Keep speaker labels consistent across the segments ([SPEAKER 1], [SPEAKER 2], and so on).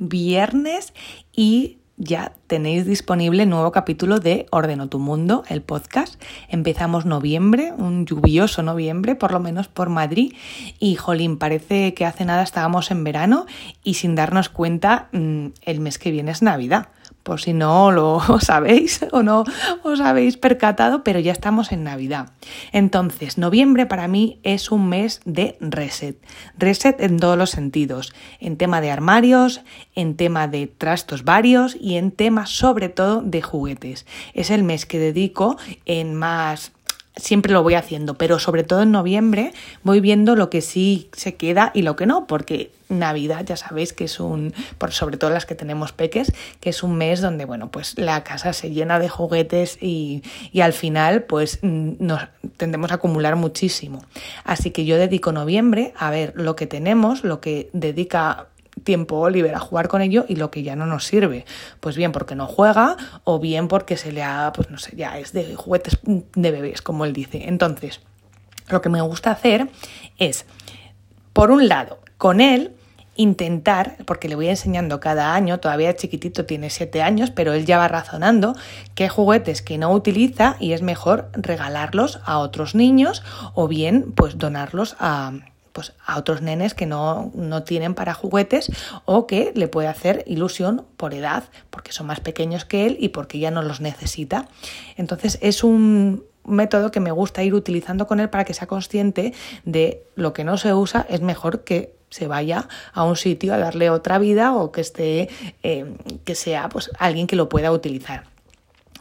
[SPEAKER 1] viernes y ya tenéis disponible el nuevo capítulo de Ordeno tu Mundo, el podcast. Empezamos noviembre, un lluvioso noviembre, por lo menos por Madrid. Y jolín, parece que hace nada estábamos en verano y sin darnos cuenta, mm, el mes que viene es Navidad por si no lo sabéis o no os habéis percatado, pero ya estamos en Navidad. Entonces, noviembre para mí es un mes de reset. Reset en todos los sentidos, en tema de armarios, en tema de trastos varios y en tema sobre todo de juguetes. Es el mes que dedico en más siempre lo voy haciendo, pero sobre todo en noviembre voy viendo lo que sí se queda y lo que no, porque Navidad ya sabéis que es un, por sobre todo las que tenemos peques, que es un mes donde, bueno, pues la casa se llena de juguetes y, y al final pues nos tendemos a acumular muchísimo. Así que yo dedico noviembre a ver lo que tenemos, lo que dedica tiempo Oliver a jugar con ello y lo que ya no nos sirve. Pues bien porque no juega o bien porque se le ha, pues no sé, ya es de juguetes de bebés, como él dice. Entonces, lo que me gusta hacer es, por un lado, con él intentar, porque le voy enseñando cada año, todavía chiquitito tiene siete años, pero él ya va razonando qué juguetes que no utiliza y es mejor regalarlos a otros niños o bien pues donarlos a, pues, a otros nenes que no, no tienen para juguetes o que le puede hacer ilusión por edad, porque son más pequeños que él y porque ya no los necesita. Entonces es un método que me gusta ir utilizando con él para que sea consciente de lo que no se usa es mejor que se vaya a un sitio a darle otra vida o que esté eh, que sea pues alguien que lo pueda utilizar.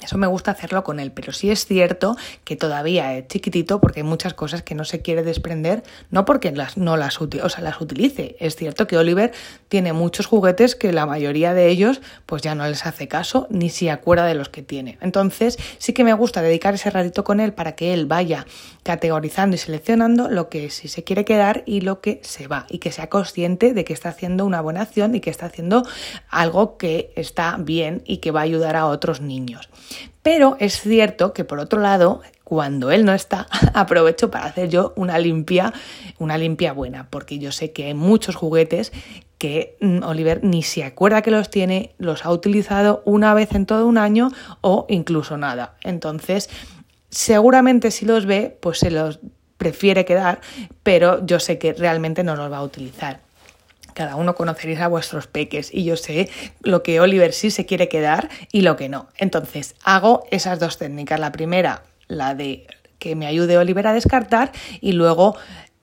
[SPEAKER 1] Eso me gusta hacerlo con él, pero sí es cierto que todavía es chiquitito porque hay muchas cosas que no se quiere desprender, no porque las, no las, utilice. Es cierto que Oliver tiene muchos juguetes que la mayoría de ellos pues ya no les hace caso ni se acuerda de los que tiene. Entonces sí que me gusta dedicar ese ratito con él para que él vaya categorizando y seleccionando lo que sí se quiere quedar y lo que se va y que sea consciente de que está haciendo una buena acción y que está haciendo algo que está bien y que va a ayudar a otros niños. Pero es cierto que por otro lado, cuando él no está, aprovecho para hacer yo una limpia, una limpia buena, porque yo sé que hay muchos juguetes que mm, Oliver ni se acuerda que los tiene, los ha utilizado una vez en todo un año o incluso nada. Entonces, seguramente si los ve, pues se los prefiere quedar, pero yo sé que realmente no los va a utilizar cada uno conoceréis a vuestros peques y yo sé lo que Oliver sí se quiere quedar y lo que no. Entonces, hago esas dos técnicas. La primera, la de que me ayude Oliver a descartar y luego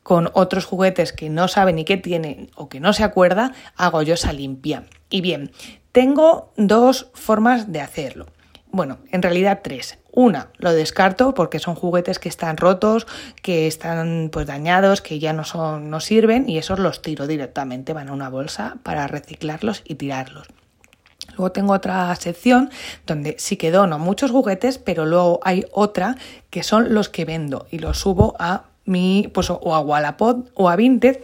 [SPEAKER 1] con otros juguetes que no sabe ni qué tiene o que no se acuerda, hago yo esa limpia. Y bien, tengo dos formas de hacerlo. Bueno, en realidad tres. Una, lo descarto porque son juguetes que están rotos, que están pues dañados, que ya no son, no sirven y esos los tiro directamente, van a una bolsa para reciclarlos y tirarlos. Luego tengo otra sección donde sí que dono muchos juguetes, pero luego hay otra que son los que vendo y los subo a mi, pues o a Wallapod o a Vinted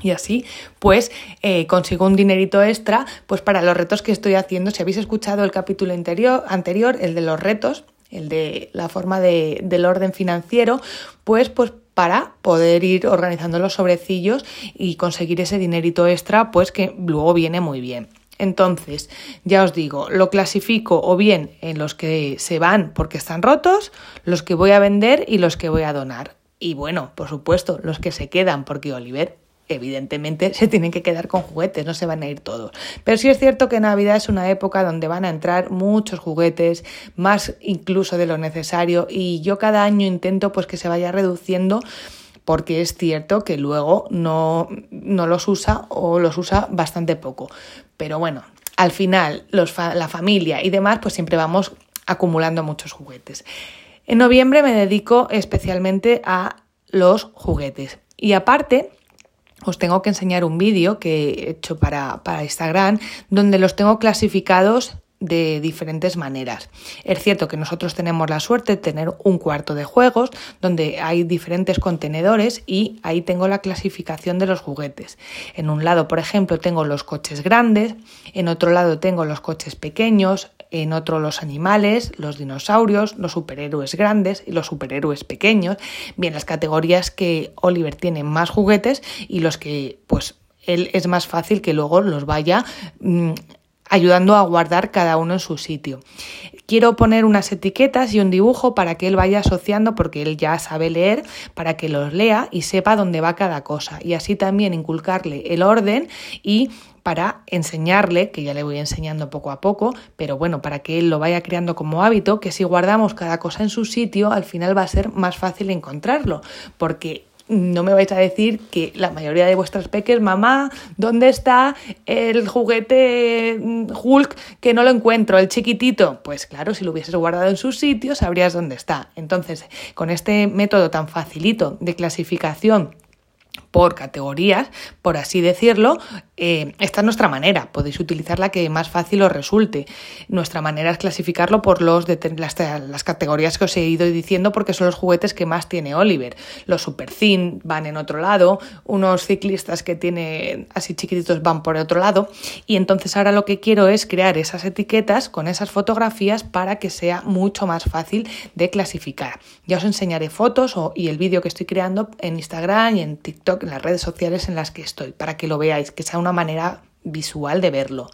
[SPEAKER 1] y así, pues eh, consigo un dinerito extra pues para los retos que estoy haciendo. Si habéis escuchado el capítulo anterior el de los retos, el de la forma de, del orden financiero, pues, pues para poder ir organizando los sobrecillos y conseguir ese dinerito extra, pues que luego viene muy bien. Entonces, ya os digo, lo clasifico o bien en los que se van porque están rotos, los que voy a vender y los que voy a donar. Y bueno, por supuesto, los que se quedan porque Oliver evidentemente se tienen que quedar con juguetes, no se van a ir todos. Pero sí es cierto que Navidad es una época donde van a entrar muchos juguetes, más incluso de lo necesario, y yo cada año intento pues que se vaya reduciendo porque es cierto que luego no, no los usa o los usa bastante poco. Pero bueno, al final los la familia y demás pues siempre vamos acumulando muchos juguetes. En noviembre me dedico especialmente a los juguetes. Y aparte, os tengo que enseñar un vídeo que he hecho para, para Instagram donde los tengo clasificados de diferentes maneras. Es cierto que nosotros tenemos la suerte de tener un cuarto de juegos donde hay diferentes contenedores y ahí tengo la clasificación de los juguetes. En un lado, por ejemplo, tengo los coches grandes, en otro lado tengo los coches pequeños, en otro los animales, los dinosaurios, los superhéroes grandes y los superhéroes pequeños. Bien, las categorías que Oliver tiene más juguetes y los que pues él es más fácil que luego los vaya mm, ayudando a guardar cada uno en su sitio. Quiero poner unas etiquetas y un dibujo para que él vaya asociando, porque él ya sabe leer, para que los lea y sepa dónde va cada cosa. Y así también inculcarle el orden y para enseñarle, que ya le voy enseñando poco a poco, pero bueno, para que él lo vaya creando como hábito, que si guardamos cada cosa en su sitio, al final va a ser más fácil encontrarlo, porque no me vais a decir que la mayoría de vuestras peques, mamá, ¿dónde está el juguete mm, Hulk que no lo encuentro, el chiquitito? Pues claro, si lo hubieses guardado en su sitio, sabrías dónde está. Entonces, con este método tan facilito de clasificación por categorías, por así decirlo, eh, esta es nuestra manera. Podéis utilizar la que más fácil os resulte. Nuestra manera es clasificarlo por los las, categorías que os he ido diciendo porque son los juguetes que más tiene Oliver. Los super thin van en otro lado, unos ciclistas que tiene así chiquititos van por otro lado. Y entonces ahora lo que quiero es crear esas etiquetas con esas fotografías para que sea mucho más fácil de clasificar. Ya os enseñaré fotos y el vídeo que estoy creando en Instagram y en TikTok, en las redes sociales en las que estoy, para que lo veáis, que sea una manera visual de verlo.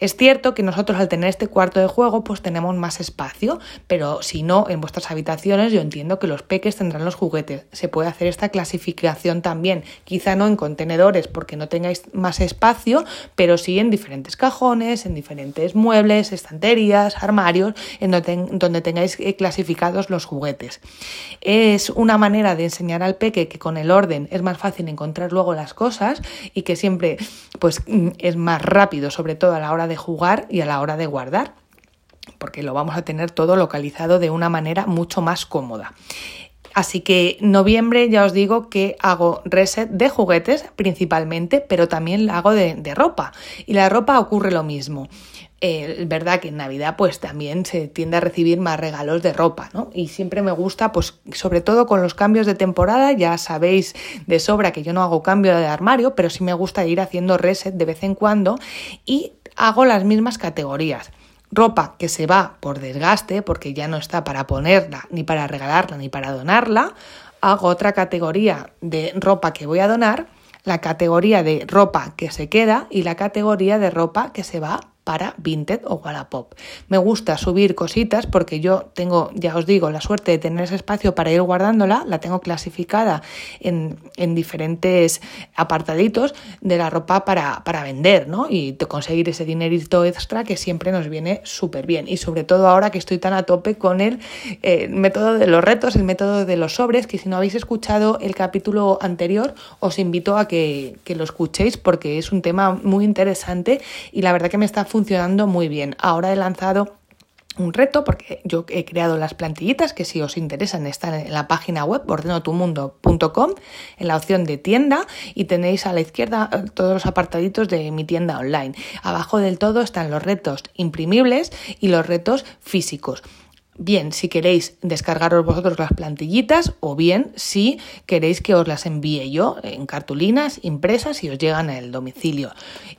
[SPEAKER 1] Es cierto que nosotros al tener este cuarto de juego pues tenemos más espacio, pero si no, en vuestras habitaciones yo entiendo que los peques tendrán los juguetes. Se puede hacer esta clasificación también, quizá no en contenedores porque no tengáis más espacio, pero sí en diferentes cajones, en diferentes muebles, estanterías, armarios, en donde, tengáis eh, clasificados los juguetes. Es una manera de enseñar al peque que con el orden es más fácil encontrar luego las cosas y que siempre pues mm, es más rápido, sobre todo a la hora de de jugar y a la hora de guardar, porque lo vamos a tener todo localizado de una manera mucho más cómoda. Así que noviembre ya os digo que hago reset de juguetes principalmente, pero también hago de, ropa. Y la ropa ocurre lo mismo. Es verdad que en Navidad pues también se tiende a recibir más regalos de ropa, ¿no? Y siempre me gusta, pues sobre todo con los cambios de temporada, ya sabéis de sobra que yo no hago cambio de armario, pero sí me gusta ir haciendo reset de vez en cuando y hago las mismas categorías. Ropa que se va por desgaste, porque ya no está para ponerla, ni para regalarla, ni para donarla. Hago otra categoría de ropa que voy a donar, la categoría de ropa que se queda y la categoría de ropa que se va para Vinted o Wallapop. Me gusta subir cositas porque yo tengo, ya os digo, la suerte de tener ese espacio para ir guardándola, la tengo clasificada en, diferentes apartaditos de la ropa para, para vender, ¿no? Y conseguir ese dinerito extra que siempre nos viene súper bien. Y sobre todo ahora que estoy tan a tope con el eh, método de los retos, el método de los sobres, que si no habéis escuchado el capítulo anterior, os invito a que, que lo escuchéis porque es un tema muy interesante y la verdad que me está funcionando muy bien. Ahora he lanzado un reto porque yo he creado las plantillitas que si os interesan están en la página web ordenotumundo.com en la opción de tienda y tenéis a la izquierda eh, todos los apartaditos de mi tienda online. Abajo del todo están los retos imprimibles y los retos físicos bien si queréis descargaros vosotros las plantillitas o bien si queréis que os las envíe yo en cartulinas impresas y os llegan al domicilio.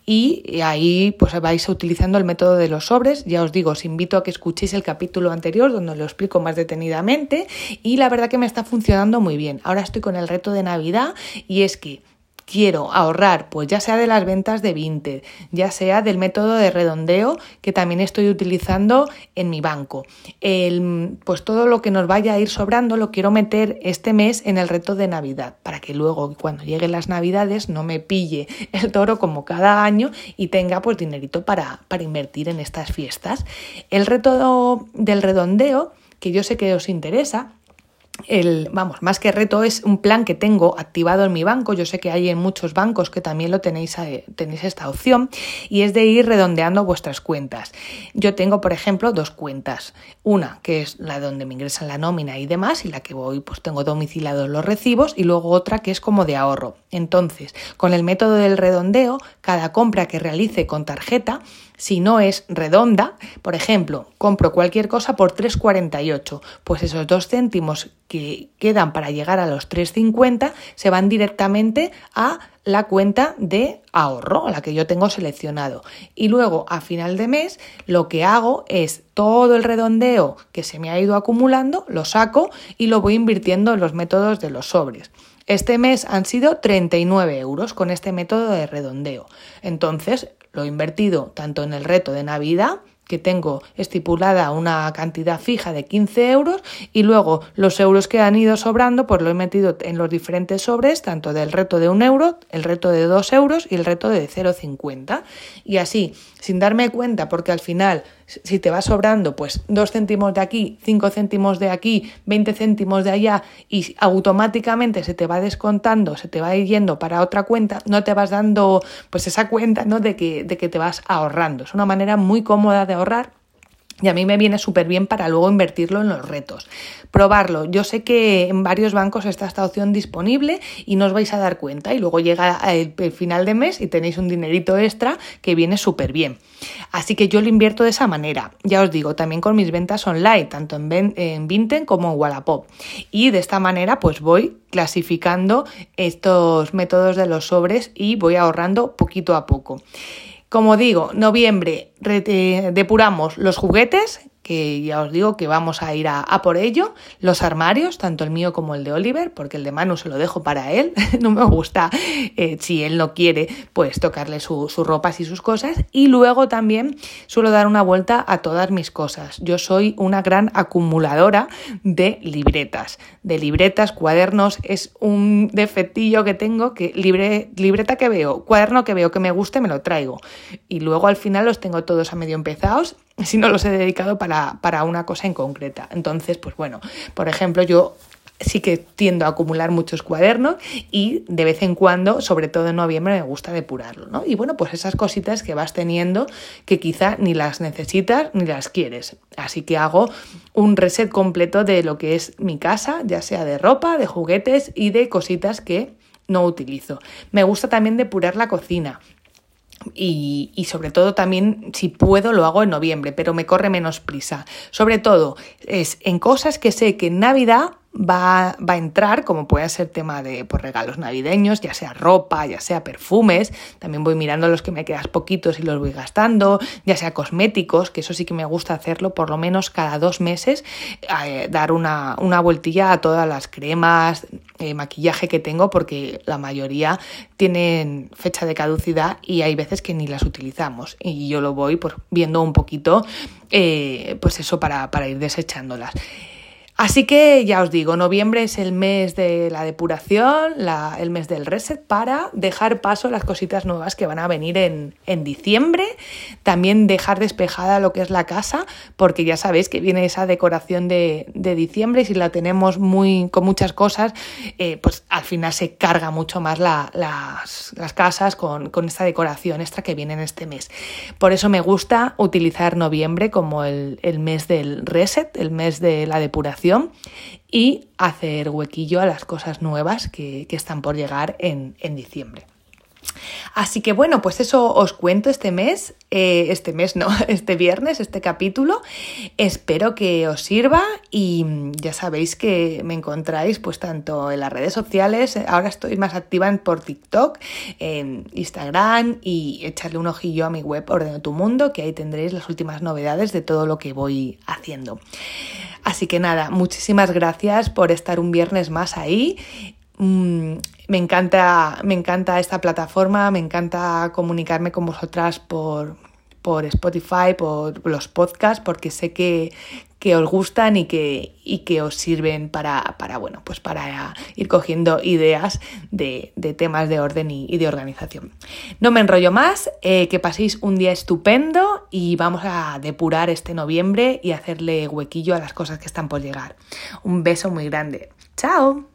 [SPEAKER 1] Y ahí pues vais utilizando el método de los sobres. Ya os digo, os invito a que escuchéis el capítulo anterior donde lo explico más detenidamente y la verdad que me está funcionando muy bien. Ahora estoy con el reto de Navidad y es que quiero ahorrar, pues ya sea de las ventas de Vinted, ya sea del método de redondeo que también estoy utilizando en mi banco. El, pues todo lo que nos vaya a ir sobrando lo quiero meter este mes en el reto de Navidad, para que luego cuando lleguen las Navidades no me pille el toro como cada año y tenga pues dinerito para, para invertir en estas fiestas. El reto del redondeo, que yo sé que os interesa, el, vamos, más que reto es un plan que tengo activado en mi banco. Yo sé que hay en muchos bancos que también lo tenéis, eh, tenéis esta opción y es de ir redondeando vuestras cuentas. Yo tengo, por ejemplo, dos cuentas. Una que es la donde me ingresan la nómina y demás y la que voy, pues tengo domiciliados los recibos y luego otra que es como de ahorro. Entonces, con el método del redondeo, cada compra que realice con tarjeta si no es redonda, por ejemplo, compro cualquier cosa por 3,48, pues esos dos céntimos que quedan para llegar a los 3,50 se van directamente a la cuenta de ahorro, la que yo tengo seleccionado. Y luego, a final de mes, lo que hago es todo el redondeo que se me ha ido acumulando, lo saco y lo voy invirtiendo en los métodos de los sobres. Este mes han sido 39 euros con este método de redondeo. Entonces, lo he invertido tanto en el reto de Navidad que tengo estipulada una cantidad fija de 15 euros y luego los euros que han ido sobrando pues lo he metido en los diferentes sobres, tanto del reto de un euro, el reto de 2 euros y el reto de 0,50. Y así, sin darme cuenta, porque al final si te va sobrando pues 2 céntimos de aquí, 5 céntimos de aquí, 20 céntimos de allá y automáticamente se te va descontando, se te va yendo para otra cuenta, no te vas dando pues esa cuenta ¿no? de, que, de que te vas ahorrando. Es una manera muy cómoda de ahorrar y a mí me viene súper bien para luego invertirlo en los retos. Probarlo. Yo sé que en varios bancos está esta opción disponible y no os vais a dar cuenta. Y luego llega el, final de mes y tenéis un dinerito extra que viene súper bien. Así que yo lo invierto de esa manera. Ya os digo, también con mis ventas online, tanto en, en Vinten como en Wallapop. Y de esta manera pues voy clasificando estos métodos de los sobres y voy ahorrando poquito a poco. Como digo, noviembre depuramos los juguetes, que ya os digo que vamos a ir a, por ello, los armarios, tanto el mío como el de Oliver, porque el de Manu se lo dejo para él, no me gusta, eh, si él no quiere, pues tocarle sus ropas y sus cosas, y luego también suelo dar una vuelta a todas mis cosas. Yo soy una gran acumuladora de libretas, de libretas, cuadernos, es un defectillo que tengo, que libre, libreta que veo, cuaderno que veo que me guste, me lo traigo, y luego al final los tengo todos a medio empezados si no los he dedicado para, para una cosa en concreta. Entonces, pues bueno, por ejemplo, yo sí que tiendo a acumular muchos cuadernos y de vez en cuando, sobre todo en noviembre, me gusta depurarlo, ¿no? Y bueno, pues esas cositas que vas teniendo que quizá ni las necesitas ni las quieres. Así que hago un reset completo de lo que es mi casa, ya sea de ropa, de juguetes y de cositas que no utilizo. Me gusta también depurar la cocina. Y, y, sobre todo también, si puedo, lo hago en noviembre, pero me corre menos prisa. Sobre todo, es en cosas que sé que en Navidad va, va, a entrar, como puede ser tema de pues, regalos navideños, ya sea ropa, ya sea perfumes, también voy mirando los que me quedas poquitos y los voy gastando, ya sea cosméticos, que eso sí que me gusta hacerlo por lo menos cada dos meses, eh, dar una, una, vueltilla a todas las cremas, eh, maquillaje que tengo, porque la mayoría tienen fecha de caducidad y hay veces que ni las utilizamos y yo lo voy pues, viendo un poquito, eh, pues eso para, para ir desechándolas. Así que ya os digo, noviembre es el mes de la depuración, el mes del reset para dejar paso a las cositas nuevas que van a venir en, diciembre. También dejar despejada lo que es la casa, porque ya sabéis que viene esa decoración de, diciembre y si la tenemos muy, con muchas cosas, eh, pues al final se carga mucho más las, casas con, esta decoración extra que viene en este mes. Por eso me gusta utilizar noviembre como el mes del reset, el mes de la depuración y hacer huequillo a las cosas nuevas que, están por llegar en, diciembre. Así que bueno, pues eso os cuento este mes, eh, este mes no, este viernes, este capítulo. Espero que os sirva y ya sabéis que me encontráis pues tanto en las redes sociales, ahora estoy más activa en por TikTok, en Instagram y echarle un ojillo a mi web Ordeno tu Mundo, que ahí tendréis las últimas novedades de todo lo que voy haciendo. Así que nada, muchísimas gracias por estar un viernes más ahí. Mm, me encanta, me encanta esta plataforma, me encanta comunicarme con vosotras por, por Spotify, por los podcasts, porque sé que, que os gustan y que, y que os sirven para, para, bueno, pues para ir cogiendo ideas de, temas de orden y, de organización. No me enrollo más, eh, que paséis un día estupendo y vamos a depurar este noviembre y hacerle huequillo a las cosas que están por llegar. Un beso muy grande. ¡Chao!